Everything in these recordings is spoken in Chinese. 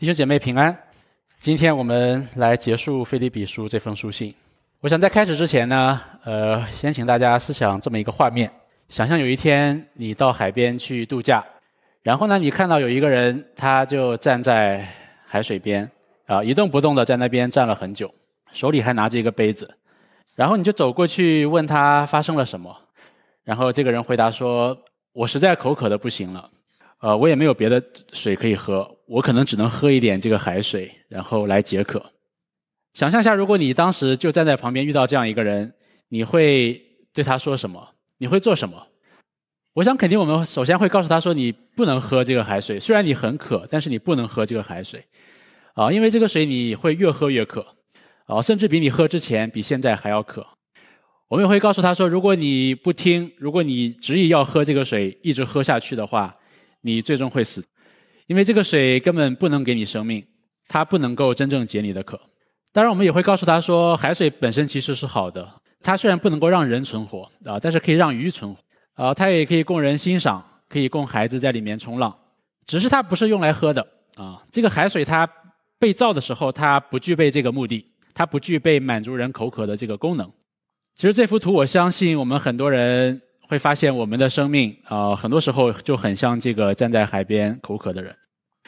弟兄姐妹平安，今天我们来结束《菲利比书》这封书信。我想在开始之前呢，呃，先请大家思想这么一个画面：想象有一天你到海边去度假，然后呢，你看到有一个人，他就站在海水边，啊，一动不动的在那边站了很久，手里还拿着一个杯子，然后你就走过去问他发生了什么，然后这个人回答说：“我实在口渴的不行了。”呃，我也没有别的水可以喝，我可能只能喝一点这个海水，然后来解渴。想象一下，如果你当时就站在旁边遇到这样一个人，你会对他说什么？你会做什么？我想肯定我们首先会告诉他说，你不能喝这个海水，虽然你很渴，但是你不能喝这个海水，啊，因为这个水你会越喝越渴，啊，甚至比你喝之前比现在还要渴。我们也会告诉他说，如果你不听，如果你执意要喝这个水，一直喝下去的话。你最终会死，因为这个水根本不能给你生命，它不能够真正解你的渴。当然，我们也会告诉他说，海水本身其实是好的，它虽然不能够让人存活啊，但是可以让鱼存活啊，它也可以供人欣赏，可以供孩子在里面冲浪。只是它不是用来喝的啊。这个海水它被造的时候，它不具备这个目的，它不具备满足人口渴的这个功能。其实这幅图，我相信我们很多人。会发现我们的生命啊，很多时候就很像这个站在海边口渴的人，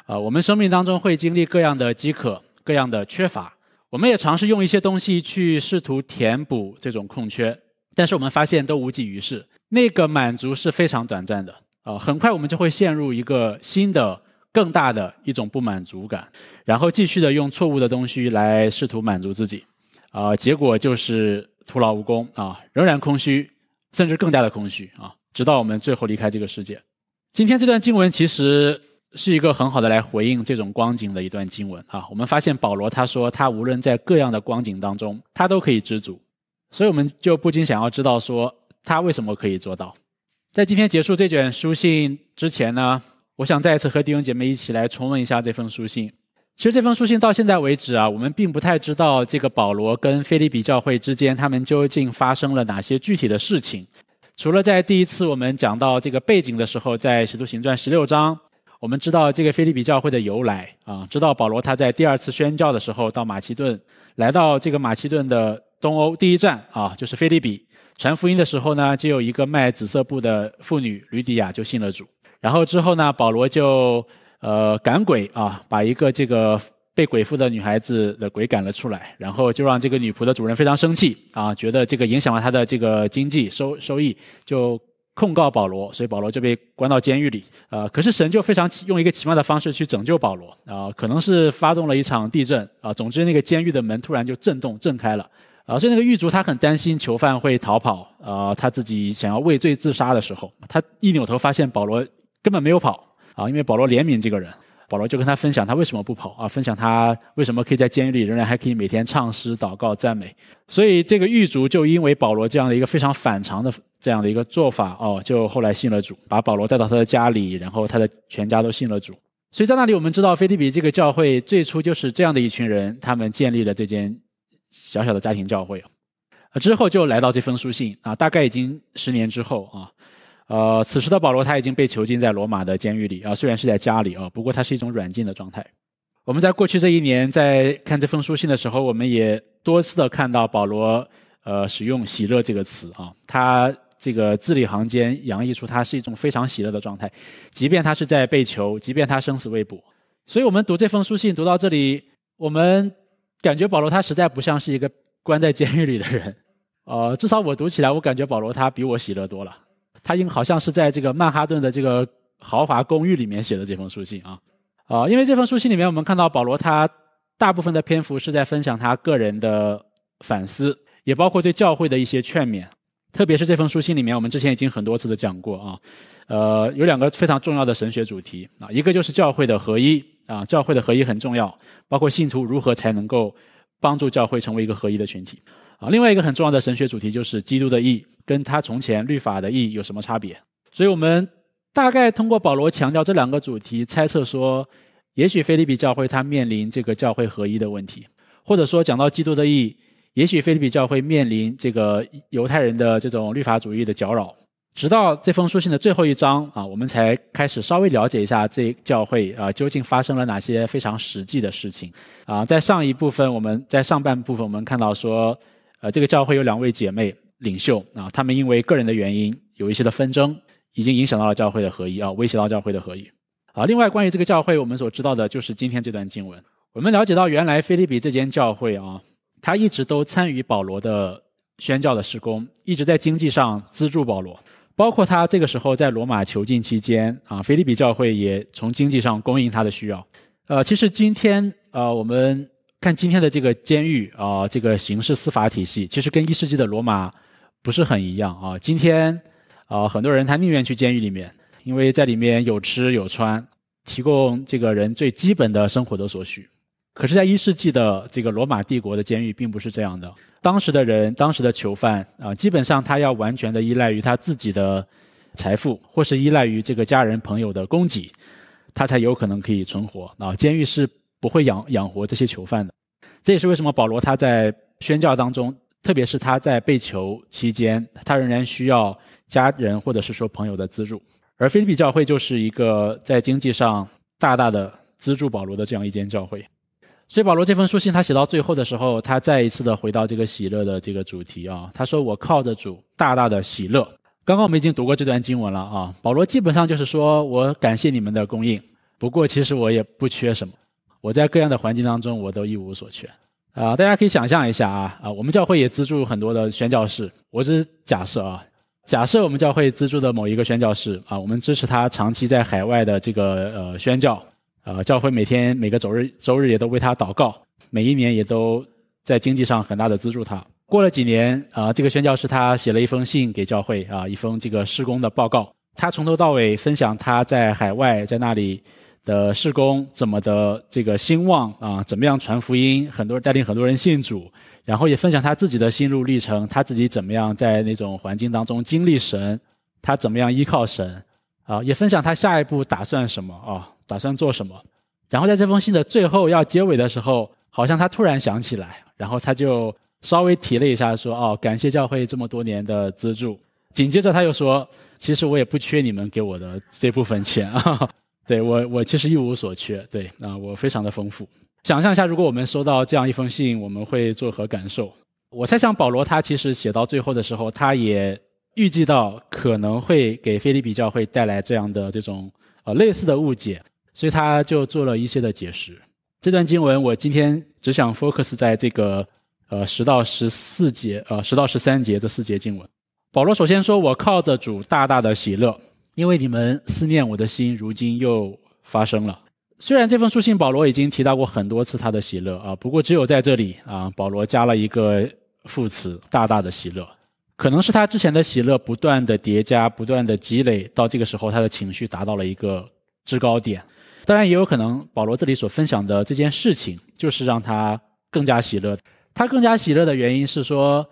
啊，我们生命当中会经历各样的饥渴、各样的缺乏，我们也尝试用一些东西去试图填补这种空缺，但是我们发现都无济于事。那个满足是非常短暂的啊，很快我们就会陷入一个新的、更大的一种不满足感，然后继续的用错误的东西来试图满足自己，啊，结果就是徒劳无功啊，仍然空虚。甚至更加的空虚啊！直到我们最后离开这个世界。今天这段经文其实是一个很好的来回应这种光景的一段经文啊。我们发现保罗他说他无论在各样的光景当中，他都可以知足，所以我们就不禁想要知道说他为什么可以做到。在今天结束这卷书信之前呢，我想再一次和弟兄姐妹一起来重温一下这封书信。其实这封书信到现在为止啊，我们并不太知道这个保罗跟菲利比教会之间他们究竟发生了哪些具体的事情。除了在第一次我们讲到这个背景的时候，在使徒行传十六章，我们知道这个菲利比教会的由来啊，知道保罗他在第二次宣教的时候到马其顿，来到这个马其顿的东欧第一站啊，就是菲利比传福音的时候呢，就有一个卖紫色布的妇女吕底亚就信了主，然后之后呢，保罗就。呃，赶鬼啊，把一个这个被鬼附的女孩子的鬼赶了出来，然后就让这个女仆的主人非常生气啊，觉得这个影响了他的这个经济收收益，就控告保罗，所以保罗就被关到监狱里。呃，可是神就非常用一个奇妙的方式去拯救保罗啊，可能是发动了一场地震啊，总之那个监狱的门突然就震动震开了啊，所以那个狱卒他很担心囚犯会逃跑啊，他自己想要畏罪自杀的时候，他一扭头发现保罗根本没有跑。啊，因为保罗怜悯这个人，保罗就跟他分享他为什么不跑啊，分享他为什么可以在监狱里仍然还可以每天唱诗、祷告、赞美。所以这个狱卒就因为保罗这样的一个非常反常的这样的一个做法哦，就后来信了主，把保罗带到他的家里，然后他的全家都信了主。所以在那里我们知道，菲利比这个教会最初就是这样的一群人，他们建立了这间小小的家庭教会。之后就来到这封书信啊，大概已经十年之后啊。呃，此时的保罗他已经被囚禁在罗马的监狱里啊，虽然是在家里啊，不过他是一种软禁的状态。我们在过去这一年在看这封书信的时候，我们也多次的看到保罗呃使用“喜乐”这个词啊，他这个字里行间洋溢出他是一种非常喜乐的状态，即便他是在被囚，即便他生死未卜。所以我们读这封书信读到这里，我们感觉保罗他实在不像是一个关在监狱里的人，呃，至少我读起来，我感觉保罗他比我喜乐多了。他应好像是在这个曼哈顿的这个豪华公寓里面写的这封书信啊，啊，因为这封书信里面我们看到保罗他大部分的篇幅是在分享他个人的反思，也包括对教会的一些劝勉，特别是这封书信里面，我们之前已经很多次的讲过啊，呃，有两个非常重要的神学主题啊，一个就是教会的合一啊，教会的合一很重要，包括信徒如何才能够帮助教会成为一个合一的群体。啊，另外一个很重要的神学主题就是基督的义跟他从前律法的义有什么差别？所以我们大概通过保罗强调这两个主题，猜测说，也许菲利比教会他面临这个教会合一的问题，或者说讲到基督的义，也许菲利比教会面临这个犹太人的这种律法主义的搅扰，直到这封书信的最后一章啊，我们才开始稍微了解一下这教会啊究竟发生了哪些非常实际的事情啊。在上一部分，我们在上半部分我们看到说，呃，这个教会有两位姐妹领袖啊，他们因为个人的原因有一些的纷争，已经影响到了教会的合一啊，威胁到教会的合一啊。另外，关于这个教会，我们所知道的就是今天这段经文，我们了解到原来菲利比这间教会啊，他一直都参与保罗的宣教的施工，一直在经济上资助保罗。包括他这个时候在罗马囚禁期间啊，菲利比教会也从经济上供应他的需要。呃，其实今天呃，我们看今天的这个监狱啊，这个刑事司法体系，其实跟一世纪的罗马不是很一样啊。今天啊，很多人他宁愿去监狱里面，因为在里面有吃有穿，提供这个人最基本的生活的所需。可是，在一世纪的这个罗马帝国的监狱并不是这样的。当时的人，当时的囚犯啊，基本上他要完全的依赖于他自己的财富，或是依赖于这个家人朋友的供给，他才有可能可以存活啊。监狱是不会养养活这些囚犯的。这也是为什么保罗他在宣教当中，特别是他在被囚期间，他仍然需要家人或者是说朋友的资助。而菲利比教会就是一个在经济上大大的资助保罗的这样一间教会。所以保罗这封书信，他写到最后的时候，他再一次的回到这个喜乐的这个主题啊。他说：“我靠着主，大大的喜乐。”刚刚我们已经读过这段经文了啊。保罗基本上就是说我感谢你们的供应，不过其实我也不缺什么。我在各样的环境当中，我都一无所缺啊。大家可以想象一下啊啊，我们教会也资助很多的宣教士。我只是假设啊，假设我们教会资助的某一个宣教士啊，我们支持他长期在海外的这个呃宣教。啊，教会每天每个周日周日也都为他祷告，每一年也都在经济上很大的资助他。过了几年，啊，这个宣教师他写了一封信给教会，啊，一封这个施工的报告。他从头到尾分享他在海外在那里的施工怎么的这个兴旺啊，怎么样传福音，很多人带领很多人信主，然后也分享他自己的心路历程，他自己怎么样在那种环境当中经历神，他怎么样依靠神，啊，也分享他下一步打算什么啊。打算做什么？然后在这封信的最后要结尾的时候，好像他突然想起来，然后他就稍微提了一下，说：“哦，感谢教会这么多年的资助。”紧接着他又说：“其实我也不缺你们给我的这部分钱啊，对我我其实一无所缺，对啊，我非常的丰富。想象一下，如果我们收到这样一封信，我们会作何感受？我猜想保罗他其实写到最后的时候，他也预计到可能会给菲利比教会带来这样的这种呃类似的误解。所以他就做了一些的解释。这段经文我今天只想 focus 在这个呃十到十四节呃十到十三节这四节经文。保罗首先说：“我靠着主大大的喜乐，因为你们思念我的心，如今又发生了。”虽然这封书信保罗已经提到过很多次他的喜乐啊，不过只有在这里啊，保罗加了一个副词“大大的喜乐”，可能是他之前的喜乐不断的叠加、不断的积累，到这个时候他的情绪达到了一个制高点。当然也有可能，保罗这里所分享的这件事情，就是让他更加喜乐。他更加喜乐的原因是说，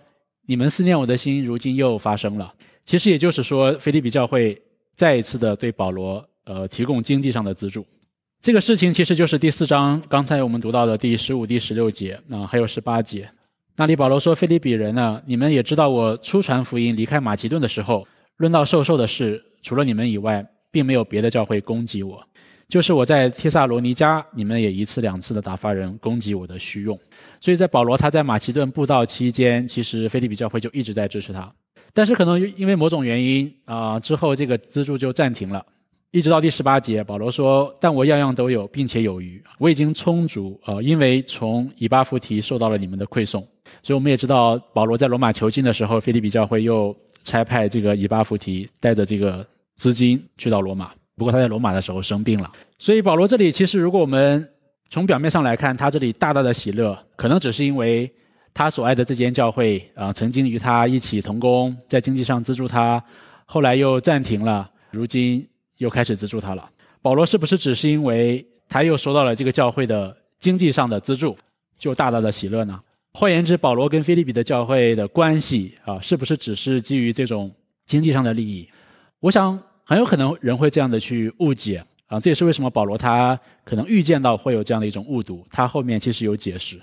你们思念我的心，如今又发生了。其实也就是说，菲利比教会再一次的对保罗呃提供经济上的资助。这个事情其实就是第四章刚才我们读到的第十五、第十六节啊，还有十八节。那里保罗说：“菲利比人呢，你们也知道，我出传福音离开马其顿的时候，论到受受的事，除了你们以外，并没有别的教会攻击我。”就是我在帖萨罗尼迦，你们也一次两次的打发人攻击我的虚用，所以在保罗他在马其顿布道期间，其实菲利比教会就一直在支持他，但是可能因为某种原因啊，之后这个资助就暂停了，一直到第十八节，保罗说：“但我样样都有，并且有余，我已经充足啊，因为从以巴弗提受到了你们的馈送。”所以我们也知道，保罗在罗马囚禁的时候，菲利比教会又差派这个以巴弗提带着这个资金去到罗马。不过他在罗马的时候生病了，所以保罗这里其实如果我们从表面上来看，他这里大大的喜乐，可能只是因为他所爱的这间教会啊，曾经与他一起同工，在经济上资助他，后来又暂停了，如今又开始资助他了。保罗是不是只是因为他又收到了这个教会的经济上的资助，就大大的喜乐呢？换言之，保罗跟菲利比的教会的关系啊，是不是只是基于这种经济上的利益？我想。很有可能人会这样的去误解啊，这也是为什么保罗他可能预见到会有这样的一种误读，他后面其实有解释。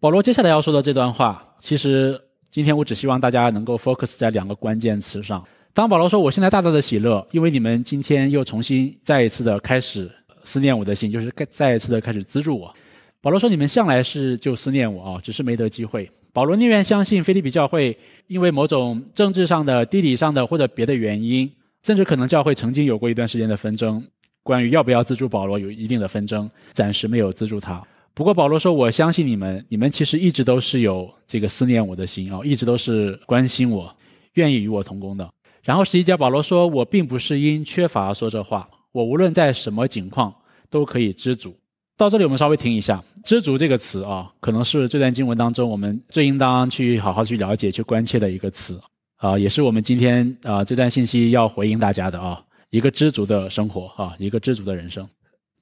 保罗接下来要说的这段话，其实今天我只希望大家能够 focus 在两个关键词上。当保罗说：“我现在大大的喜乐，因为你们今天又重新再一次的开始思念我的心，就是再一次的开始资助我。”保罗说：“你们向来是就思念我啊，只是没得机会。”保罗宁愿相信菲利比教会因为某种政治上的、地理上的或者别的原因，甚至可能教会曾经有过一段时间的纷争，关于要不要资助保罗有一定的纷争，暂时没有资助他。不过保罗说：“我相信你们，你们其实一直都是有这个思念我的心啊，一直都是关心我，愿意与我同工的。”然后十一节，保罗说：“我并不是因缺乏说这话，我无论在什么境况都可以知足。”到这里，我们稍微停一下，“知足”这个词啊，可能是这段经文当中我们最应当去好好去了解、去关切的一个词啊，也是我们今天啊这段信息要回应大家的啊，一个知足的生活啊，一个知足的人生。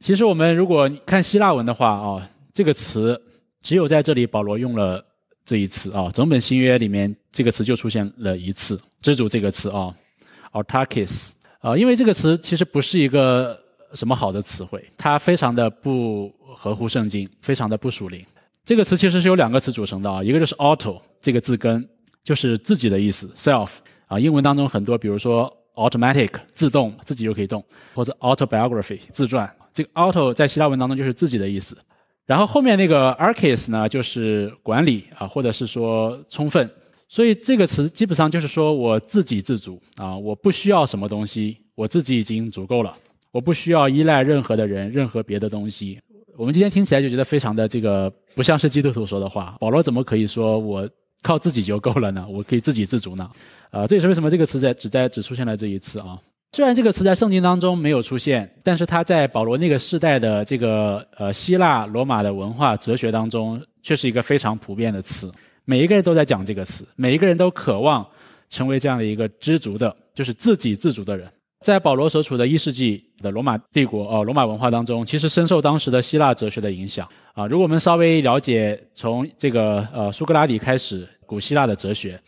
其实我们如果看希腊文的话啊，这个词只有在这里保罗用了。这一次啊，整本新约里面这个词就出现了一次“知足”这个词啊，autarkis 啊，因为这个词其实不是一个什么好的词汇，它非常的不合乎圣经，非常的不属灵。这个词其实是由两个词组成的啊，一个就是 auto 这个字根，就是自己的意思，self 啊，英文当中很多，比如说 automatic 自动自己就可以动，或者 autobiography 自传，这个 auto 在希腊文当中就是自己的意思。然后后面那个 archis 呢，就是管理啊，或者是说充分，所以这个词基本上就是说我自给自足啊，我不需要什么东西，我自己已经足够了，我不需要依赖任何的人、任何别的东西。我们今天听起来就觉得非常的这个不像是基督徒说的话。保罗怎么可以说我靠自己就够了呢？我可以自给自足呢？啊，这也是为什么这个词在只在只出现了这一次啊。虽然这个词在圣经当中没有出现，但是它在保罗那个时代的这个呃希腊罗马的文化哲学当中，却是一个非常普遍的词。每一个人都在讲这个词，每一个人都渴望成为这样的一个知足的，就是自给自足的人。在保罗所处的一世纪的罗马帝国哦，罗马文化当中，其实深受当时的希腊哲学的影响啊。如果我们稍微了解从这个呃苏格拉底开始，古希腊的哲学。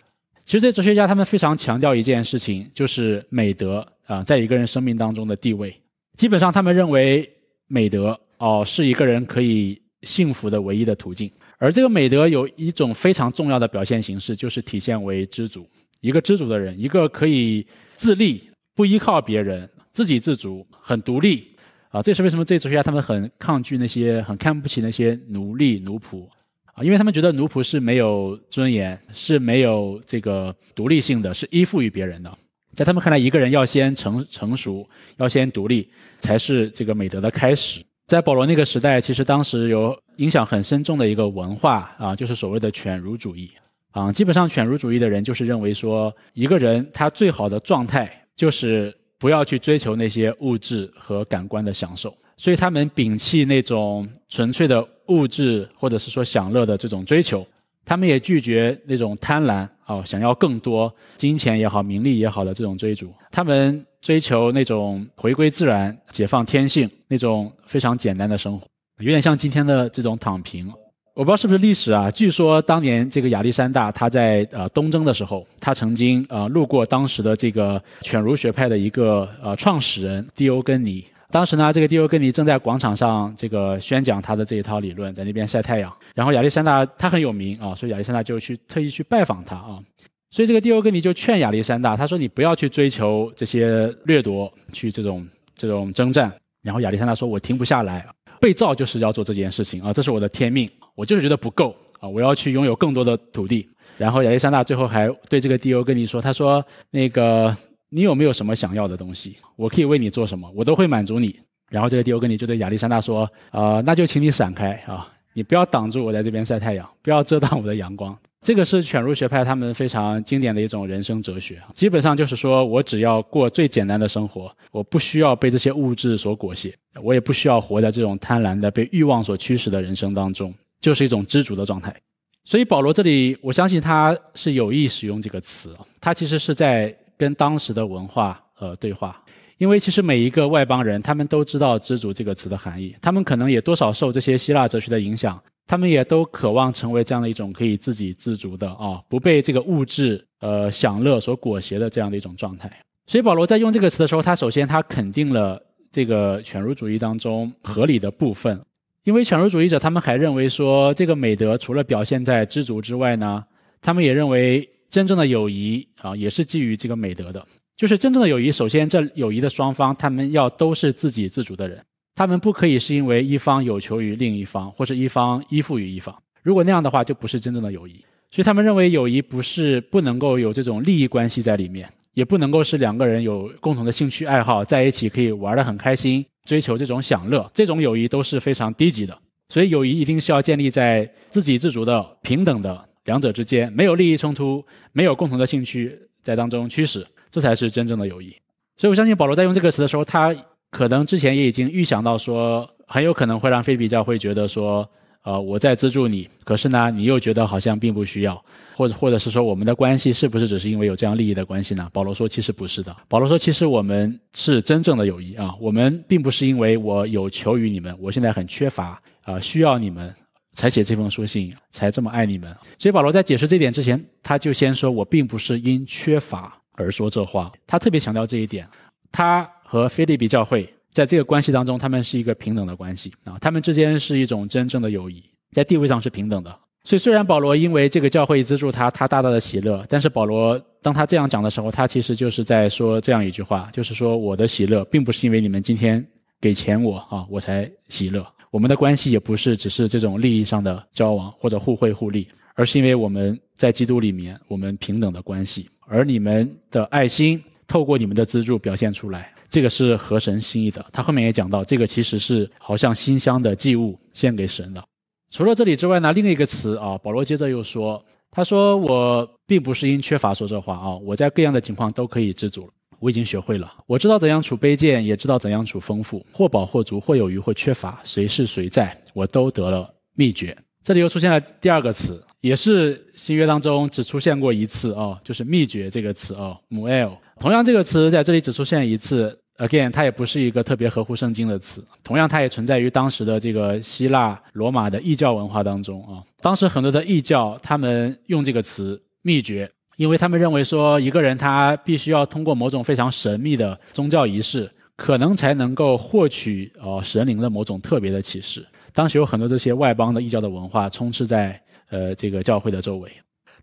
其实这些哲学家他们非常强调一件事情，就是美德啊，在一个人生命当中的地位。基本上他们认为美德哦是一个人可以幸福的唯一的途径。而这个美德有一种非常重要的表现形式，就是体现为知足。一个知足的人，一个可以自立、不依靠别人、自给自足、很独立啊。这是为什么这哲学家他们很抗拒那些、很看不起那些奴隶、奴仆啊。因为他们觉得奴仆是没有尊严，是没有这个独立性的，是依附于别人的。在他们看来，一个人要先成成熟，要先独立，才是这个美德的开始。在保罗那个时代，其实当时有影响很深重的一个文化啊，就是所谓的犬儒主义啊。基本上，犬儒主义的人就是认为说，一个人他最好的状态就是不要去追求那些物质和感官的享受，所以他们摒弃那种纯粹的。物质或者是说享乐的这种追求，他们也拒绝那种贪婪哦，想要更多金钱也好、名利也好的这种追逐。他们追求那种回归自然、解放天性那种非常简单的生活，有点像今天的这种躺平。我不知道是不是历史啊？据说当年这个亚历山大他在呃东征的时候，他曾经呃路过当时的这个犬儒学派的一个呃创始人狄欧根尼。当时呢，这个狄欧根尼正在广场上这个宣讲他的这一套理论，在那边晒太阳。然后亚历山大他很有名啊，所以亚历山大就去特意去拜访他啊。所以这个狄欧根尼就劝亚历山大，他说：“你不要去追求这些掠夺，去这种这种征战。”然后亚历山大说：“我停不下来，被造就是要做这件事情啊，这是我的天命，我就是觉得不够啊，我要去拥有更多的土地。”然后亚历山大最后还对这个狄欧根尼说：“他说那个。”你有没有什么想要的东西？我可以为你做什么，我都会满足你。然后这个迪欧根尼就对亚历山大说：“啊，那就请你闪开啊，你不要挡住我在这边晒太阳，不要遮挡我的阳光。”这个是犬儒学派他们非常经典的一种人生哲学，基本上就是说我只要过最简单的生活，我不需要被这些物质所裹挟，我也不需要活在这种贪婪的、被欲望所驱使的人生当中，就是一种知足的状态。所以保罗这里，我相信他是有意使用这个词，他其实是在。跟当时的文化呃对话，因为其实每一个外邦人，他们都知道“知足”这个词的含义，他们可能也多少受这些希腊哲学的影响，他们也都渴望成为这样的一种可以自给自足的啊，不被这个物质呃享乐所裹挟的这样的一种状态。所以保罗在用这个词的时候，他首先他肯定了这个犬儒主义当中合理的部分，因为犬儒主义者他们还认为说，这个美德除了表现在知足之外呢，他们也认为。真正的友谊啊，也是基于这个美德的。就是真正的友谊，首先这友谊的双方他们要都是自给自足的人，他们不可以是因为一方有求于另一方，或者一方依附于一方。如果那样的话，就不是真正的友谊。所以他们认为友谊不是不能够有这种利益关系在里面，也不能够是两个人有共同的兴趣爱好在一起可以玩得很开心，追求这种享乐，这种友谊都是非常低级的。所以友谊一定是要建立在自给自足的平等的两者之间，没有利益冲突，没有共同的兴趣在当中驱使，这才是真正的友谊。所以我相信保罗在用这个词的时候，他可能之前也已经预想到说，很有可能会让菲比教会觉得说。呃，我在资助你，可是呢，你又觉得好像并不需要，或者或者是说我们的关系是不是只是因为有这样利益的关系呢？保罗说，其实不是的。保罗说，其实我们是真正的友谊啊，我们并不是因为我有求于你们，我现在很缺乏啊，需要你们才写这封书信，才这么爱你们。所以保罗在解释这点之前，他就先说我并不是因缺乏而说这话，他特别强调这一点。他和菲利比教会。在这个关系当中，他们是一个平等的关系啊，他们之间是一种真正的友谊，在地位上是平等的。所以，虽然保罗因为这个教会资助他，他大大的喜乐，但是保罗当他这样讲的时候，他其实就是在说这样一句话，就是说我的喜乐并不是因为你们今天给钱我啊，我才喜乐。我们的关系也不是只是这种利益上的交往或者互惠互利，而是因为我们在基督里面我们平等的关系，而你们的爱心透过你们的资助表现出来。这个是合神心意的。他后面也讲到，这个其实是好像馨香的祭物献给神的。除了这里之外呢，另一个词啊，保罗接着又说：“他说我并不是因缺乏说这话啊，我在各样的情况都可以知足，我已经学会了，我知道怎样处卑贱，也知道怎样处丰富，或饱或足，或有余或缺乏，谁是谁在，我都得了秘诀。”这里又出现了第二个词，也是新约当中只出现过一次哦，就是“秘诀”这个词哦 m u l 同样，这个词在这里只出现一次。Again，它也不是一个特别合乎圣经的词。同样，它也存在于当时的这个希腊、罗马的异教文化当中啊。当时很多的异教，他们用这个词“秘诀”，因为他们认为说，一个人他必须要通过某种非常神秘的宗教仪式，可能才能够获取呃神灵的某种特别的启示。当时有很多这些外邦的异教的文化充斥在呃这个教会的周围。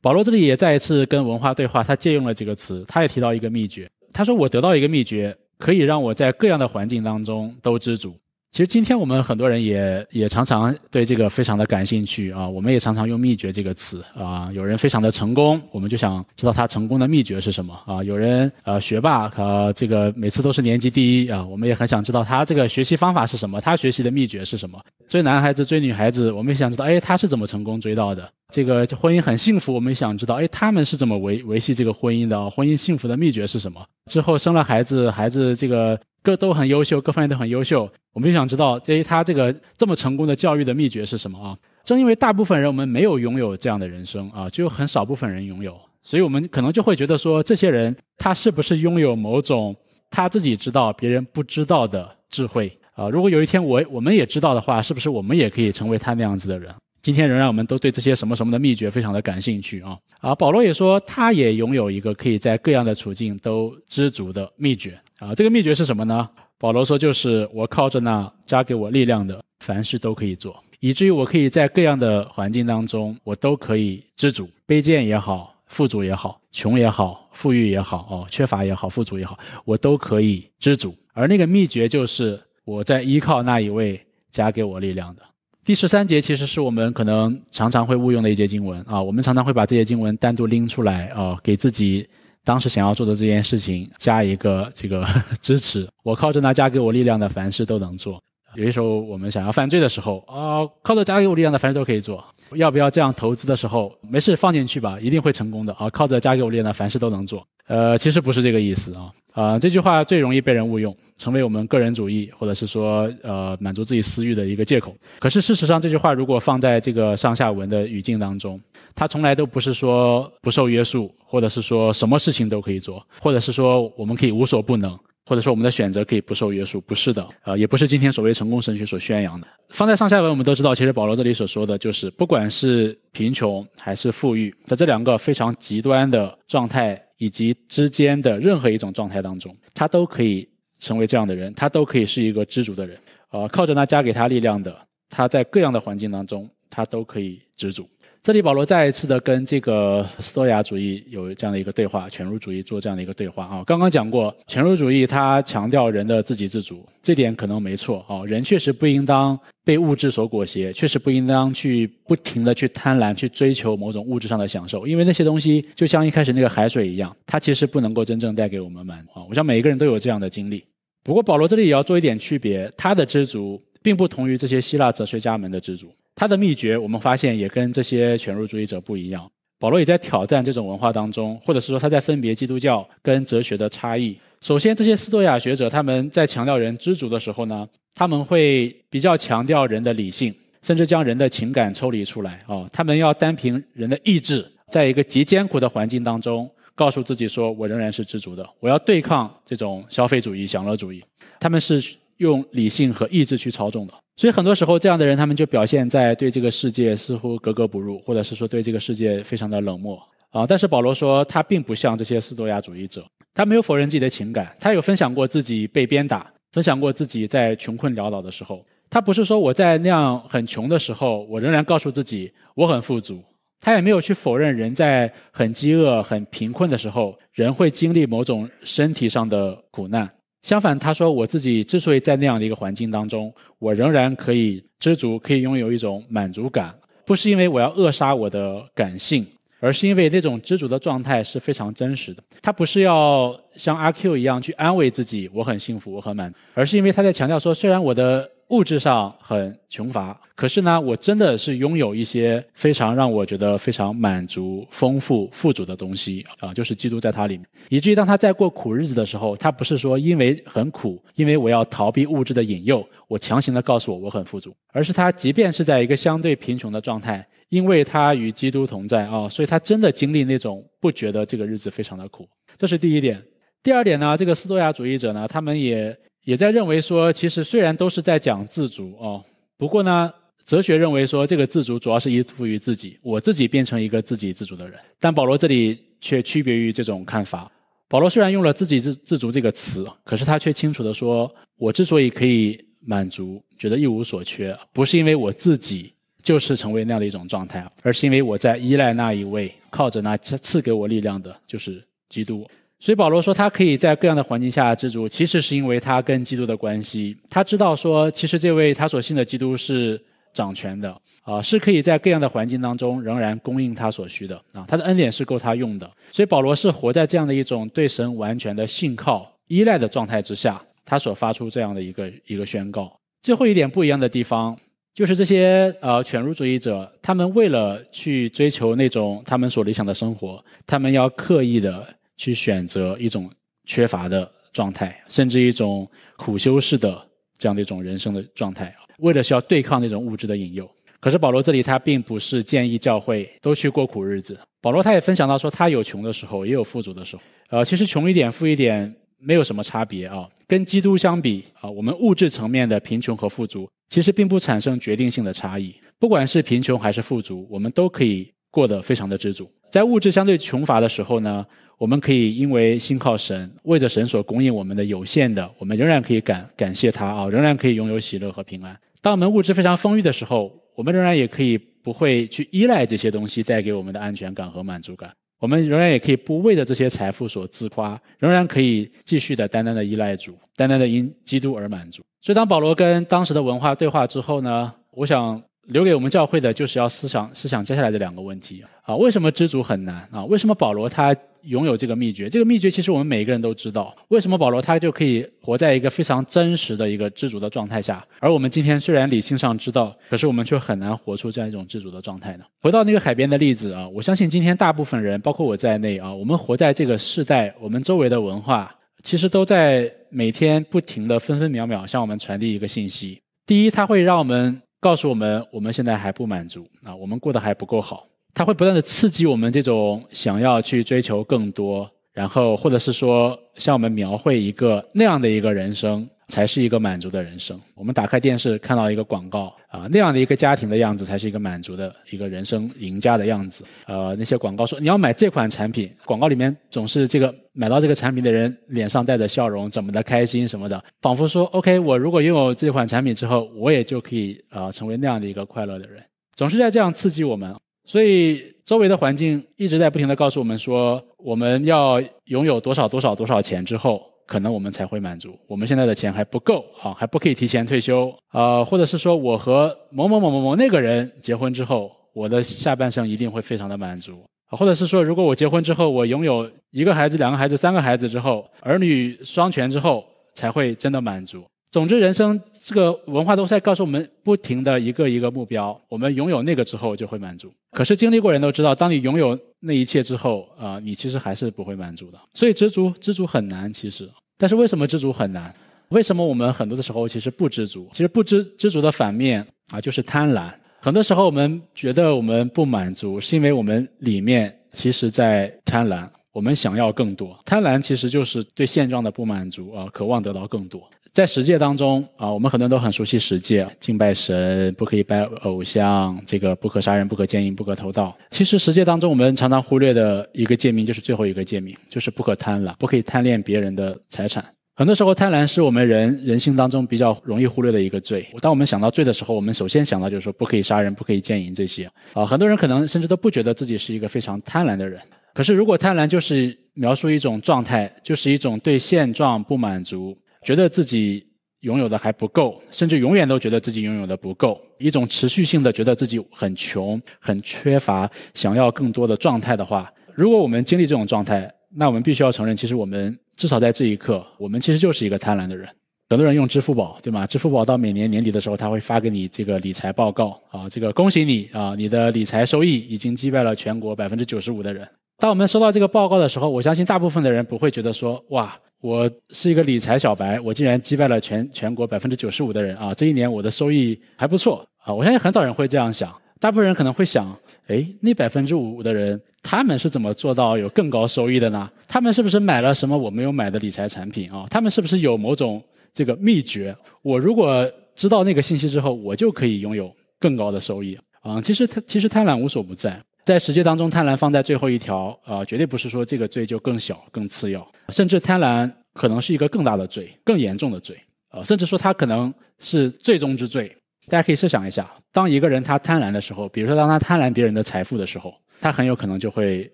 保罗这里也再一次跟文化对话，他借用了这个词，他也提到一个秘诀。他说：“我得到一个秘诀，可以让我在各样的环境当中都知足。”其实今天我们很多人也也常常对这个非常的感兴趣啊，我们也常常用秘诀这个词啊。有人非常的成功，我们就想知道他成功的秘诀是什么啊。有人呃学霸和这个每次都是年级第一啊，我们也很想知道他这个学习方法是什么，他学习的秘诀是什么。追男孩子追女孩子，我们也想知道，哎，他是怎么成功追到的？这个婚姻很幸福，我们也想知道，哎，他们是怎么维维系这个婚姻的？婚姻幸福的秘诀是什么？之后生了孩子，孩子这个。各都很优秀，各方面都很优秀。我们就想知道，哎，他这个这么成功的教育的秘诀是什么啊？正因为大部分人我们没有拥有这样的人生啊，只有很少部分人拥有，所以我们可能就会觉得说，这些人他是不是拥有某种他自己知道别人不知道的智慧啊？如果有一天我我们也知道的话，是不是我们也可以成为他那样子的人？今天仍然我们都对这些什么什么的秘诀非常的感兴趣啊啊！保罗也说，他也拥有一个可以在各样的处境都知足的秘诀啊。这个秘诀是什么呢？保罗说，就是我靠着那加给我力量的，凡事都可以做，以至于我可以在各样的环境当中，我都可以知足，卑贱也好，富足也好，穷也好，富裕也好，哦，缺乏也好，富足也好，我都可以知足。而那个秘诀就是我在依靠那一位加给我力量的。第十三节其实是我们可能常常会误用的一节经文啊，我们常常会把这些经文单独拎出来啊，给自己当时想要做的这件事情加一个这个 支持。我靠着那加给我力量的，凡事都能做。有些时候我们想要犯罪的时候啊，靠着加给我力量的，凡事都可以做。要不要这样投资的时候，没事放进去吧，一定会成功的啊！靠着加给我力量的，凡事都能做。呃，其实不是这个意思啊。啊，这句话最容易被人误用，成为我们个人主义或者是说呃满足自己私欲的一个借口。可是事实上，这句话如果放在这个上下文的语境当中，它从来都不是说不受约束，或者是说什么事情都可以做，或者是说我们可以无所不能，或者说我们的选择可以不受约束。不是的，呃，也不是今天所谓成功神学所宣扬的。放在上下文，我们都知道，其实保罗这里所说的就是，不管是贫穷还是富裕，在这两个非常极端的状态。以及之间的任何一种状态当中，他都可以成为这样的人，他都可以是一个知足的人。呃，靠着那加给他力量的，他在各样的环境当中，他都可以知足。这里保罗再一次的跟这个斯多亚主义有这样的一个对话，犬儒主义做这样的一个对话啊。刚刚讲过，犬儒主义它强调人的自给自足，这点可能没错啊。人确实不应当被物质所裹挟，确实不应当去不停的去贪婪去追求某种物质上的享受，因为那些东西就像一开始那个海水一样，它其实不能够真正带给我们满足啊。我想每一个人都有这样的经历。不过保罗这里也要做一点区别，他的知足并不同于这些希腊哲学家们的知足。他的秘诀，我们发现也跟这些犬儒主义者不一样。保罗也在挑战这种文化当中，或者是说他在分别基督教跟哲学的差异。首先，这些斯多亚学者他们在强调人知足的时候呢，他们会比较强调人的理性，甚至将人的情感抽离出来啊。他们要单凭人的意志，在一个极艰苦的环境当中，告诉自己说：“我仍然是知足的，我要对抗这种消费主义、享乐主义。”他们是用理性和意志去操纵的。所以很多时候，这样的人他们就表现在对这个世界似乎格格不入，或者是说对这个世界非常的冷漠啊。但是保罗说，他并不像这些斯多亚主义者，他没有否认自己的情感，他有分享过自己被鞭打，分享过自己在穷困潦倒的时候。他不是说我在那样很穷的时候，我仍然告诉自己我很富足。他也没有去否认人在很饥饿、很贫困的时候，人会经历某种身体上的苦难。相反，他说：“我自己之所以在那样的一个环境当中，我仍然可以知足，可以拥有一种满足感，不是因为我要扼杀我的感性，而是因为那种知足的状态是非常真实的。他不是要像阿 Q 一样去安慰自己，我很幸福，我很满，而是因为他在强调说，虽然我的。”物质上很穷乏，可是呢，我真的是拥有一些非常让我觉得非常满足、丰富、富足的东西啊，就是基督在他里面。以至于当他在过苦日子的时候，他不是说因为很苦，因为我要逃避物质的引诱，我强行的告诉我我很富足，而是他即便是在一个相对贫穷的状态，因为他与基督同在啊，所以他真的经历那种不觉得这个日子非常的苦。这是第一点。第二点呢，这个斯多亚主义者呢，他们也。也在认为说，其实虽然都是在讲自足哦，不过呢，哲学认为说这个自足主要是依附于自己，我自己变成一个自给自足的人。但保罗这里却区别于这种看法。保罗虽然用了“自给自自足”这个词，可是他却清楚的说，我之所以可以满足，觉得一无所缺，不是因为我自己就是成为那样的一种状态，而是因为我在依赖那一位，靠着那赐赐给我力量的，就是基督。所以保罗说，他可以在各样的环境下知足，其实是因为他跟基督的关系。他知道说，其实这位他所信的基督是掌权的，啊，是可以在各样的环境当中仍然供应他所需的，啊，他的恩典是够他用的。所以保罗是活在这样的一种对神完全的信靠、依赖的状态之下，他所发出这样的一个一个宣告。最后一点不一样的地方，就是这些呃犬儒主义者，他们为了去追求那种他们所理想的生活，他们要刻意的。去选择一种缺乏的状态，甚至一种苦修式的这样的一种人生的状态，为了是要对抗那种物质的引诱。可是保罗这里他并不是建议教会都去过苦日子。保罗他也分享到说，他有穷的时候，也有富足的时候。呃，其实穷一点、富一点没有什么差别啊。跟基督相比啊，我们物质层面的贫穷和富足，其实并不产生决定性的差异。不管是贫穷还是富足，我们都可以过得非常的知足。在物质相对穷乏的时候呢？我们可以因为信靠神，为着神所供应我们的有限的，我们仍然可以感感谢他啊，仍然可以拥有喜乐和平安。当我们物质非常丰裕的时候，我们仍然也可以不会去依赖这些东西带给我们的安全感和满足感。我们仍然也可以不为着这些财富所自夸，仍然可以继续的单单的依赖主，单单的因基督而满足。所以，当保罗跟当时的文化对话之后呢，我想。留给我们教会的就是要思想思想接下来的两个问题啊，为什么知足很难啊？为什么保罗他拥有这个秘诀？这个秘诀其实我们每一个人都知道。为什么保罗他就可以活在一个非常真实的一个知足的状态下？而我们今天虽然理性上知道，可是我们却很难活出这样一种知足的状态呢？回到那个海边的例子啊，我相信今天大部分人，包括我在内啊，我们活在这个世代，我们周围的文化其实都在每天不停的分分秒秒向我们传递一个信息。第一，它会让我们。告诉我们，我们现在还不满足啊，我们过得还不够好。它会不断的刺激我们这种想要去追求更多，然后或者是说向我们描绘一个那样的一个人生才是一个满足的人生。我们打开电视看到一个广告啊，那样的一个家庭的样子才是一个满足的一个人生赢家的样子。呃，那些广告说你要买这款产品，广告里面总是这个买到这个产品的人脸上带着笑容，怎么的开心什么的，仿佛说 OK，我如果拥有这款产品之后，我也就可以啊成为那样的一个快乐的人，总是在这样刺激我们。所以周围的环境一直在不停的告诉我们说，我们要拥有多少多少多少钱之后。可能我们才会满足。我们现在的钱还不够啊，还不可以提前退休啊，或者是说我和某某某某某那个人结婚之后，我的下半生一定会非常的满足啊，或者是说，如果我结婚之后，我拥有一个孩子、两个孩子、三个孩子之后，儿女双全之后，才会真的满足。总之，人生这个文化都在告诉我们，不停的一个一个目标，我们拥有那个之后就会满足。可是经历过人都知道，当你拥有那一切之后，啊，你其实还是不会满足的。所以知足，知足很难，其实。但是为什么知足很难？为什么我们很多的时候其实不知足？其实不知知足的反面啊，就是贪婪。很多时候我们觉得我们不满足，是因为我们里面其实在贪婪。我们想要更多，贪婪其实就是对现状的不满足啊，渴望得到更多。在十诫当中啊，我们很多人都很熟悉十诫，敬拜神，不可以拜偶像，这个不可杀人，不可奸淫，不可偷盗。其实十诫当中，我们常常忽略的一个诫命就是最后一个诫命，就是不可贪婪，不可以贪恋别人的财产。很多时候，贪婪是我们人人性当中比较容易忽略的一个罪。当我们想到罪的时候，我们首先想到就是说不可以杀人，不可以奸淫这些啊。很多人可能甚至都不觉得自己是一个非常贪婪的人。可是，如果贪婪就是描述一种状态，就是一种对现状不满足，觉得自己拥有的还不够，甚至永远都觉得自己拥有的不够，一种持续性的觉得自己很穷、很缺乏、想要更多的状态的话，如果我们经历这种状态，那我们必须要承认，其实我们至少在这一刻，我们其实就是一个贪婪的人。很多人用支付宝，对吗？支付宝到每年年底的时候，他会发给你这个理财报告啊，这个恭喜你啊，你的理财收益已经击败了全国百分之九十五的人。当我们收到这个报告的时候，我相信大部分的人不会觉得说：“哇，我是一个理财小白，我竟然击败了全全国百分之九十五的人啊！这一年我的收益还不错啊！”我相信很少人会这样想，大部分人可能会想：“哎，那百分之五的人，他们是怎么做到有更高收益的呢？他们是不是买了什么我没有买的理财产品啊？他们是不是有某种这个秘诀？我如果知道那个信息之后，我就可以拥有更高的收益啊！其实，其实贪婪无所不在。”在实践当中，贪婪放在最后一条，啊，绝对不是说这个罪就更小、更次要，甚至贪婪可能是一个更大的罪、更严重的罪，啊，甚至说它可能是最终之罪。大家可以设想一下，当一个人他贪婪的时候，比如说当他贪婪别人的财富的时候，他很有可能就会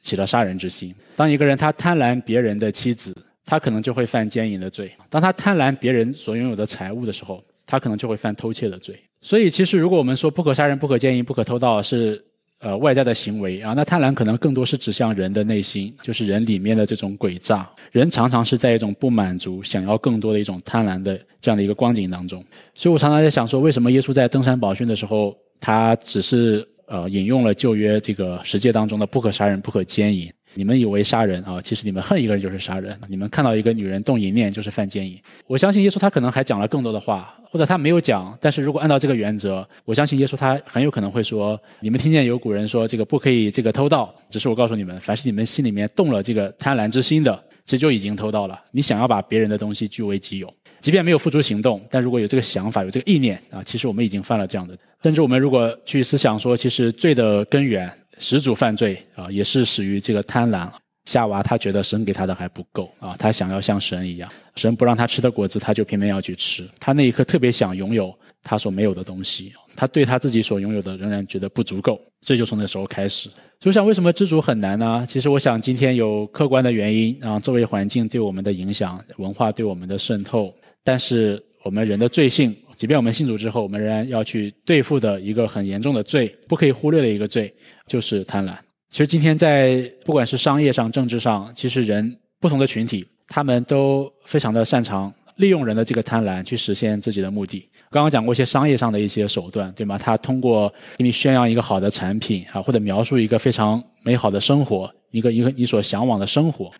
起了杀人之心；当一个人他贪婪别人的妻子，他可能就会犯奸淫的罪；当他贪婪别人所拥有的财物的时候，他可能就会犯偷窃的罪。所以，其实如果我们说不可杀人、不可奸淫、不可偷盗是。呃，外在的行为啊，那贪婪可能更多是指向人的内心，就是人里面的这种诡诈。人常常是在一种不满足、想要更多的一种贪婪的这样的一个光景当中。所以我常常在想说，为什么耶稣在登山宝训的时候，他只是呃引用了旧约这个十诫当中的“不可杀人，不可奸淫”。你们以为杀人啊，其实你们恨一个人就是杀人。你们看到一个女人动淫念就是犯奸淫。我相信耶稣他可能还讲了更多的话，或者他没有讲。但是如果按照这个原则，我相信耶稣他很有可能会说：你们听见有古人说这个不可以这个偷盗，只是我告诉你们，凡是你们心里面动了这个贪婪之心的，其实就已经偷盗了。你想要把别人的东西据为己有，即便没有付诸行动，但如果有这个想法、有这个意念啊，其实我们已经犯了这样的。甚至我们如果去思想说，其实罪的根源。始祖犯罪啊，也是始于这个贪婪。夏娃她觉得神给她的还不够啊，她想要像神一样，神不让她吃的果子，她就偏偏要去吃。她那一刻特别想拥有她所没有的东西，她对她自己所拥有的仍然觉得不足够，这就从那时候开始。就像为什么知足很难呢？其实我想今天有客观的原因啊，周围环境对我们的影响，文化对我们的渗透，但是我们人的罪性。即便我们信主之后，我们仍然要去对付的一个很严重的罪，不可以忽略的一个罪，就是贪婪。其实今天在不管是商业上、政治上，其实人不同的群体，他们都非常的擅长利用人的这个贪婪去实现自己的目的。刚刚讲过一些商业上的一些手段，对吗？他通过给你宣扬一个好的产品啊，或者描述一个非常美好的生活，一个一个你所向往的生活，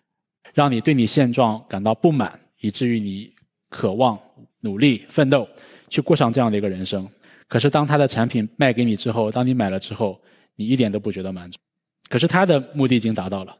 让你对你现状感到不满，以至于你渴望努力奋斗。去过上这样的一个人生，可是当他的产品卖给你之后，当你买了之后，你一点都不觉得满足。可是他的目的已经达到了，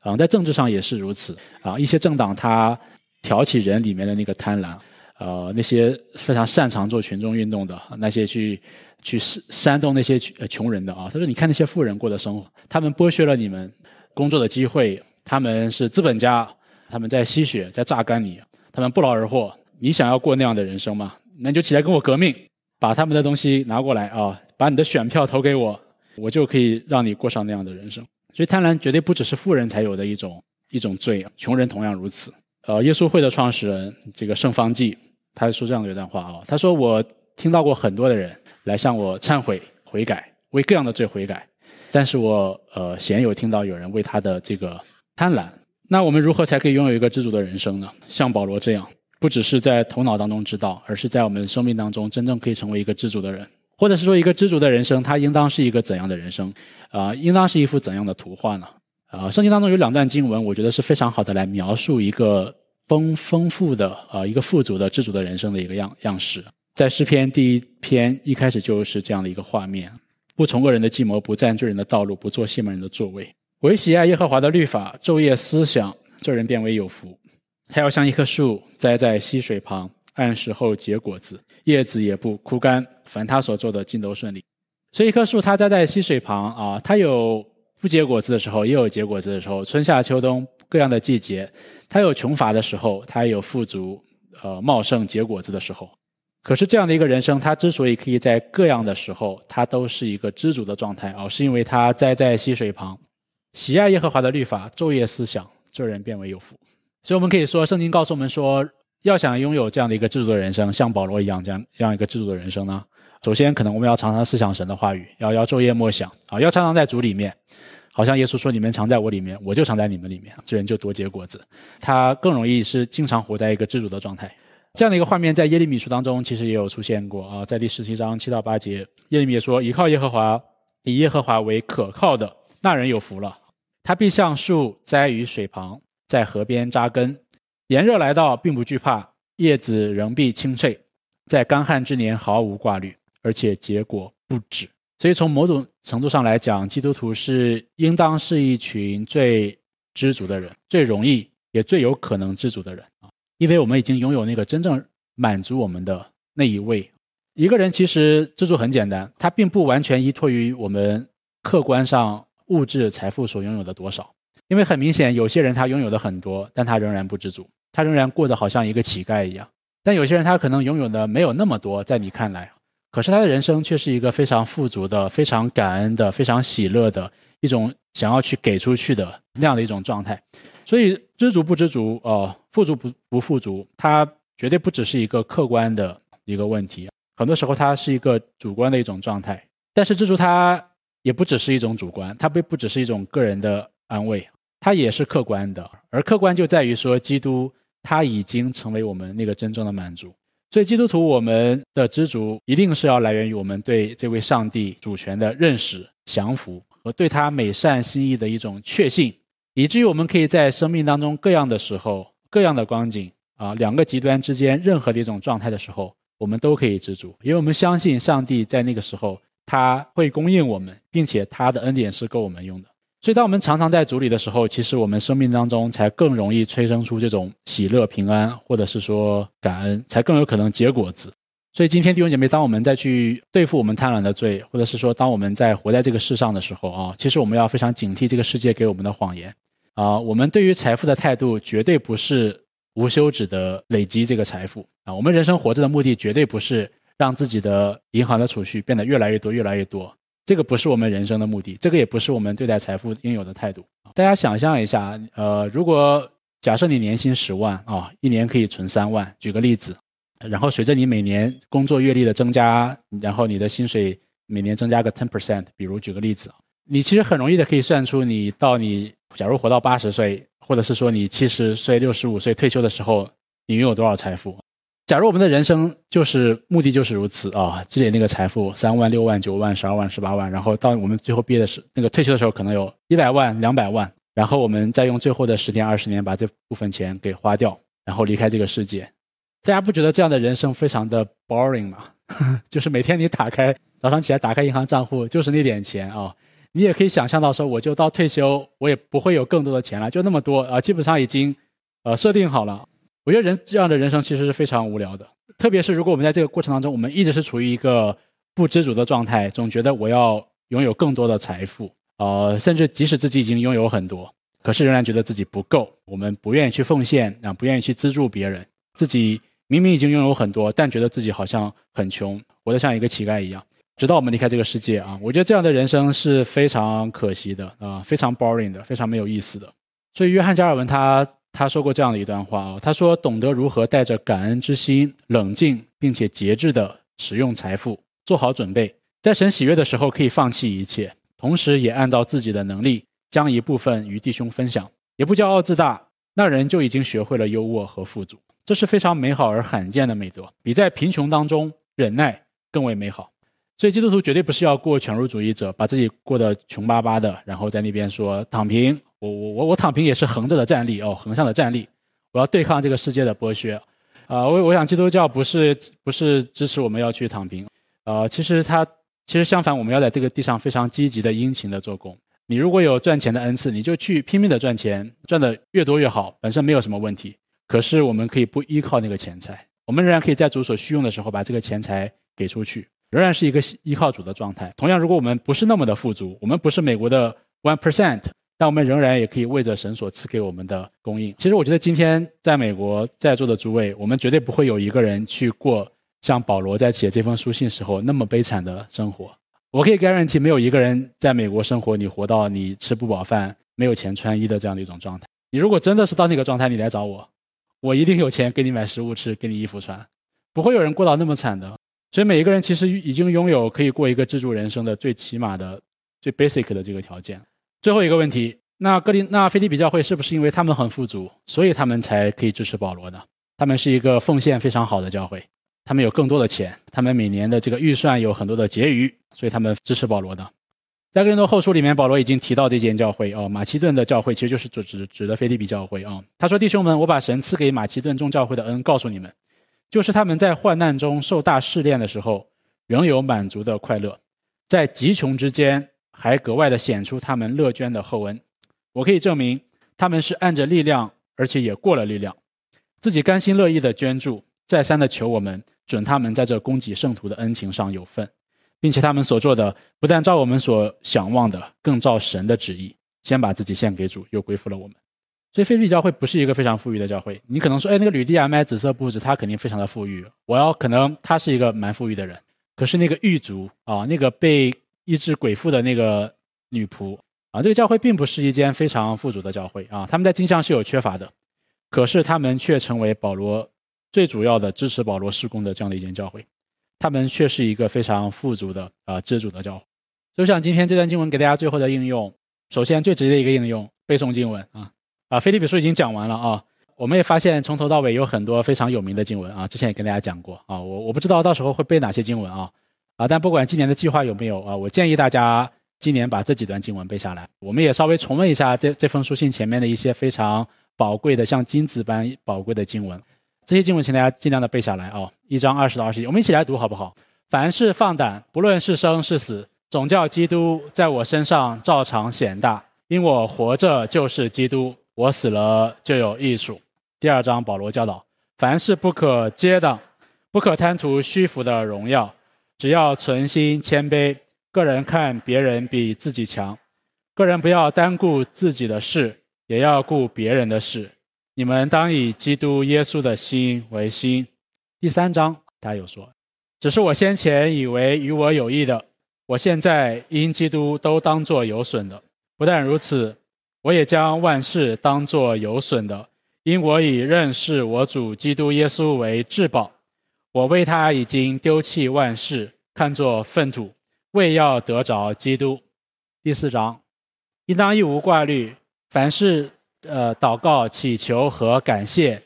啊，在政治上也是如此啊。一些政党他挑起人里面的那个贪婪，呃那些非常擅长做群众运动的那些去去煽煽动那些穷人的啊。他说：“你看那些富人过的生活，他们剥削了你们工作的机会，他们是资本家，他们在吸血，在榨干你，他们不劳而获。你想要过那样的人生吗？那你就起来跟我革命，把他们的东西拿过来啊，把你的选票投给我，我就可以让你过上那样的人生。所以贪婪绝对不只是富人才有的一种 一种罪，穷人同样如此。”呃，耶稣会的创始人这个圣方济，他说这样的一段话啊，他说我听到过很多的人来向我忏悔悔改，为各样的罪悔改，但是我呃鲜有听到有人为他的这个贪婪。那我们如何才可以拥有一个知足的人生呢？像保罗这样，不只是在头脑当中知道，而是在我们生命当中真正可以成为一个知足的人，或者是说一个知足的人生，它应当是一个怎样的人生？啊，应当是一幅怎样的图画呢？啊，圣经当中有两段经文，我觉得是非常好的来描述一个丰丰富的啊一个富足的知足的人生的一个样样式。在诗篇第一篇一开始就是这样的一个画面：不从恶人的计谋，不占罪人的道路，不做亵慢人的座位。唯喜爱耶和华的律法，昼夜思想，这人变为有福。他要像一棵树栽在溪水旁，按时候结果子，叶子也不枯干，凡他所做的尽都顺利。所以，一棵树它栽在溪水旁啊，它有。不结果子的时候，也有结果子的时候。春夏秋冬各样的季节，它有穷乏的时候，它也有富足、呃茂盛结果子的时候。可是这样的一个人生，他之所以可以在各样的时候，他都是一个知足的状态啊，是因为他栽在溪水旁，喜爱耶和华的律法，昼夜思想，这人变为有福。所以我们可以说，圣经告诉我们说，要想拥有这样的一个知足的人生，像保罗一样这样这样一个知足的人生呢，首先可能我们要常常思想神的话语，要要昼夜默想啊，要常常在主里面。好像耶稣说：“你们藏在我里面，我就藏在你们里面，这人就多结果子。他更容易是经常活在一个知足的状态。这样的一个画面，在耶利米书当中其实也有出现过啊，在第十七章七到八节，耶利米说：‘依靠耶和华，以耶和华为可靠的那人有福了。他必像树栽于水旁，在河边扎根，炎热来到并不惧怕，叶子仍必清脆，在干旱之年毫无挂虑，而且结果不止。’所以从某种程度上来讲，基督徒是应当是一群最知足的人，最容易也最有可能知足的人啊！因为我们已经拥有那个真正满足我们的那一位。一个人其实知足很简单，他并不完全依托于我们客观上物质财富所拥有的多少。因为很明显，有些人他拥有的很多，但他仍然不知足，他仍然过得好像一个乞丐一样。但有些人他可能拥有的没有那么多，在你看来。可是他的人生却是一个非常富足的、非常感恩的、非常喜乐的一种想要去给出去的那样的一种状态。所以知足不知足，哦，富足不不富足，它绝对不只是一个客观的一个问题。很多时候它是一个主观的一种状态。但是知足它也不只是一种主观，它不不只是一种个人的安慰，它也是客观的。而客观就在于说，基督他已经成为我们那个真正的满足。所以，基督徒我们的知足，一定是要来源于我们对这位上帝主权的认识、降服和对他美善心意的一种确信，以至于我们可以在生命当中各样的时候、各样的光景啊，两个极端之间任何的一种状态的时候，我们都可以知足，因为我们相信上帝在那个时候他会供应我们，并且他的恩典是够我们用的。所以，当我们常常在主里的时候，其实我们生命当中才更容易催生出这种喜乐、平安，或者是说感恩，才更有可能结果子。所以，今天弟兄姐妹，当我们再去对付我们贪婪的罪，或者是说当我们在活在这个世上的时候啊，其实我们要非常警惕这个世界给我们的谎言啊。我们对于财富的态度，绝对不是无休止的累积这个财富啊。我们人生活着的目的，绝对不是让自己的银行的储蓄变得越来越多、越来越多。这个不是我们人生的目的，这个也不是我们对待财富应有的态度。大家想象一下，呃，如果假设你年薪十万啊，一年可以存三万，举个例子，然后随着你每年工作阅历的增加，然后你的薪水每年增加个 ten percent，比如举个例子，你其实很容易的可以算出你到你假如活到八十岁，或者是说你七十岁、六十五岁退休的时候，你拥有多少财富？假如我们的人生就是目的就是如此啊，积累那个财富三万六万九万十二万十八万，然后到我们最后毕业的时那个退休的时候，可能有一百万两百万，然后我们再用最后的十年二十年把这部分钱给花掉，然后离开这个世界。大家不觉得这样的人生非常的 boring 吗？就是每天你打开早上起来打开银行账户就是那点钱啊，你也可以想象到说我就到退休我也不会有更多的钱了，就那么多啊，基本上已经呃设定好了。我觉得人这样的人生其实是非常无聊的，特别是如果我们在这个过程当中，我们一直是处于一个不知足的状态，总觉得我要拥有更多的财富，呃，甚至即使自己已经拥有很多，可是仍然觉得自己不够，我们不愿意去奉献啊，不愿意去资助别人，自己明明已经拥有很多，但觉得自己好像很穷，活得像一个乞丐一样，直到我们离开这个世界啊，我觉得这样的人生是非常可惜的啊，非常 boring 的，非常没有意思的。所以约翰加尔文他。他说过这样的一段话啊，他说：“懂得如何带着感恩之心，冷静并且节制的使用财富，做好准备，在神喜悦的时候可以放弃一切，同时也按照自己的能力将一部分与弟兄分享，也不骄傲自大，那人就已经学会了优渥和富足。这是非常美好而罕见的美德，比在贫穷当中忍耐更为美好。所以基督徒绝对不是要过犬儒主义者，把自己过得穷巴巴的，然后在那边说躺平。”我我我我躺平也是横着的站立哦，横向的站立，我要对抗这个世界的剥削，啊，我我想基督教不是不是支持我们要去躺平，啊，其实它其实相反，我们要在这个地上非常积极的殷勤的做工。你如果有赚钱的恩赐，你就去拼命的赚钱，赚的越多越好，本身没有什么问题。可是我们可以不依靠那个钱财，我们仍然可以在主所需用的时候把这个钱财给出去，仍然是一个依靠主的状态。同样，如果我们不是那么的富足，我们不是美国的 one percent。但我们仍然也可以为着神所赐给我们的供应。其实我觉得今天在美国在座的诸位，我们绝对不会有一个人去过像保罗在写这封书信时候那么悲惨的生活。我可以 guarantee 没有一个人在美国生活，你活到你吃不饱饭、没有钱穿衣的这样的一种状态。你如果真的是到那个状态，你来找我，我一定有钱给你买食物吃，给你衣服穿。不会有人过到那么惨的。所以每一个人其实已经拥有可以过一个自助人生的最起码的、最 basic 的这个条件。最后一个问题，那格林那菲利比教会是不是因为他们很富足，所以他们才可以支持保罗呢？他们是一个奉献非常好的教会，他们有更多的钱，他们每年的这个预算有很多的结余，所以他们支持保罗的。在哥林多后书里面，保罗已经提到这间教会哦，马其顿的教会其实就是指指指的菲利比教会啊。他说：“弟兄们，我把神赐给马其顿众教会的恩告诉你们，就是他们在患难中受大试炼的时候，仍有满足的快乐，在极穷之间。”还格外的显出他们乐捐的厚恩，我可以证明他们是按着力量，而且也过了力量，自己甘心乐意的捐助，再三的求我们准他们在这供给圣徒的恩情上有份，并且他们所做的不但照我们所想望的，更照神的旨意，先把自己献给主，又归附了我们。所以菲利教会不是一个非常富裕的教会。你可能说，哎，那个吕蒂亚买紫色布子，他肯定非常的富裕。我要可能他是一个蛮富裕的人，可是那个狱卒啊，那个被。医治鬼附的那个女仆啊，这个教会并不是一间非常富足的教会啊，他们在经商是有缺乏的，可是他们却成为保罗最主要的支持保罗施工的这样的一间教会，他们却是一个非常富足的啊知足的教会。就像今天这段经文给大家最后的应用，首先最直接的一个应用，背诵经文啊啊，菲利比书已经讲完了啊，我们也发现从头到尾有很多非常有名的经文啊，之前也跟大家讲过啊，我我不知道到时候会背哪些经文啊。啊，但不管今年的计划有没有啊，我建议大家今年把这几段经文背下来。我们也稍微重温一下这这封书信前面的一些非常宝贵的，像金子般宝贵的经文。这些经文，请大家尽量的背下来啊。一章二十到二十一，我们一起来读好不好？凡事放胆，不论是生是死，总叫基督在我身上照常显大。因我活着就是基督，我死了就有益处。第二章，保罗教导：凡事不可接挡，不可贪图虚浮的荣耀。只要存心谦卑，个人看别人比自己强，个人不要单顾自己的事，也要顾别人的事。你们当以基督耶稣的心为心。第三章他有说：“只是我先前以为与我有益的，我现在因基督都当作有损的。不但如此，我也将万事当作有损的，因我以认识我主基督耶稣为至宝。”我为他已经丢弃万事，看作粪土，为要得着基督。第四章，应当一无挂虑，凡事呃祷告、祈求和感谢，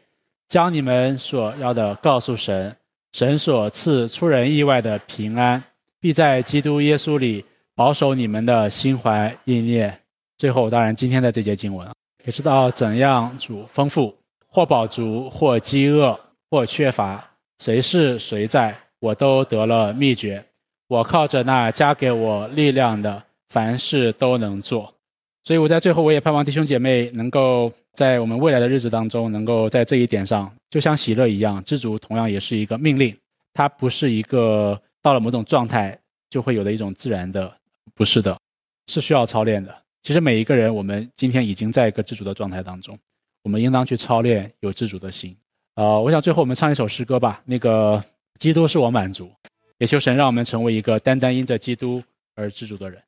将你们所要的告诉神，神所赐出人意外的平安，必在基督耶稣里保守你们的心怀意念。最后，当然今天的这节经文，也知道怎样主丰富，或饱足，或饥饿，或缺乏。谁是谁在，我都得了秘诀。我靠着那加给我力量的，凡事都能做。所以我在最后，我也盼望弟兄姐妹能够在我们未来的日子当中，能够在这一点上，就像喜乐一样，知足同样也是一个命令，它不是一个到了某种状态就会有的一种自然的，不是的，是需要操练的。其实每一个人，我们今天已经在一个知足的状态当中，我们应当去操练有知足的心。呃，我想最后我们唱一首诗歌吧，那个基督是我满足，也求神让我们成为一个单单因着基督而知足的人。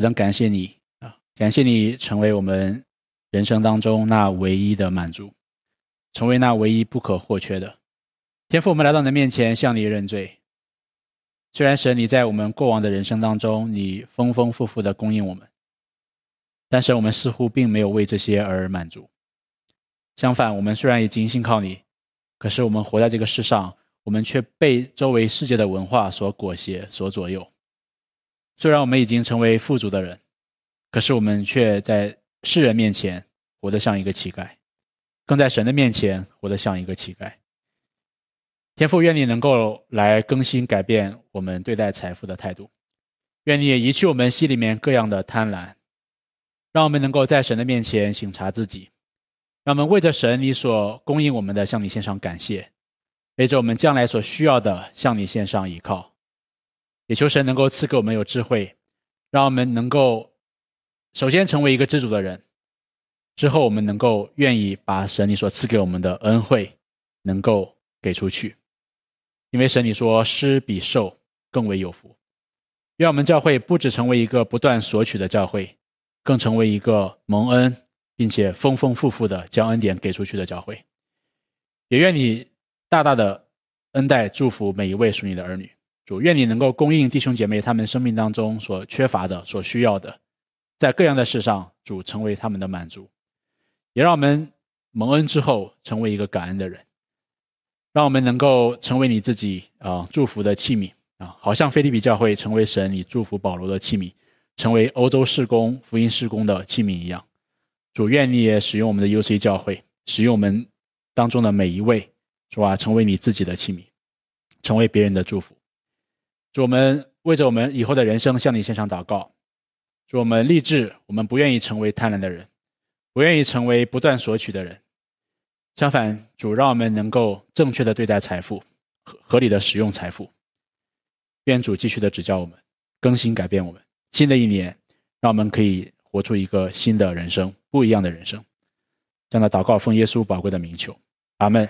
何等感谢你啊！感谢你成为我们人生当中那唯一的满足，成为那唯一不可或缺的天赋。我们来到你的面前，向你认罪。虽然神，你在我们过往的人生当中，你丰丰富富的供应我们，但是我们似乎并没有为这些而满足。相反，我们虽然已经信靠你，可是我们活在这个世上，我们却被周围世界的文化所裹挟、所左右。虽然我们已经成为富足的人，可是我们却在世人面前活得像一个乞丐，更在神的面前活得像一个乞丐。天父，愿你能够来更新、改变我们对待财富的态度，愿你也移去我们心里面各样的贪婪，让我们能够在神的面前省察自己，让我们为着神你所供应我们的向你献上感谢，为着我们将来所需要的向你献上依靠。也求神能够赐给我们有智慧，让我们能够首先成为一个知足的人，之后我们能够愿意把神你所赐给我们的恩惠能够给出去，因为神你说施比受更为有福。愿我们教会不只成为一个不断索取的教会，更成为一个蒙恩并且丰丰富富的将恩典给出去的教会。也愿你大大的恩待祝福每一位属你的儿女。主愿你能够供应弟兄姐妹他们生命当中所缺乏的、所需要的，在各样的事上，主成为他们的满足，也让我们蒙恩之后成为一个感恩的人，让我们能够成为你自己啊祝福的器皿啊，好像菲利比教会成为神你祝福保罗的器皿，成为欧洲事工福音事工的器皿一样。主愿你也使用我们的 UC 教会，使用我们当中的每一位，主啊，成为你自己的器皿，成为别人的祝福。主，我们为着我们以后的人生向你献上祷告。主，我们立志，我们不愿意成为贪婪的人，不愿意成为不断索取的人。相反，主让我们能够正确的对待财富，合合理的使用财富。愿主继续的指教我们，更新改变我们。新的一年，让我们可以活出一个新的人生，不一样的人生。这样的祷告奉耶稣宝贵的名求，阿门。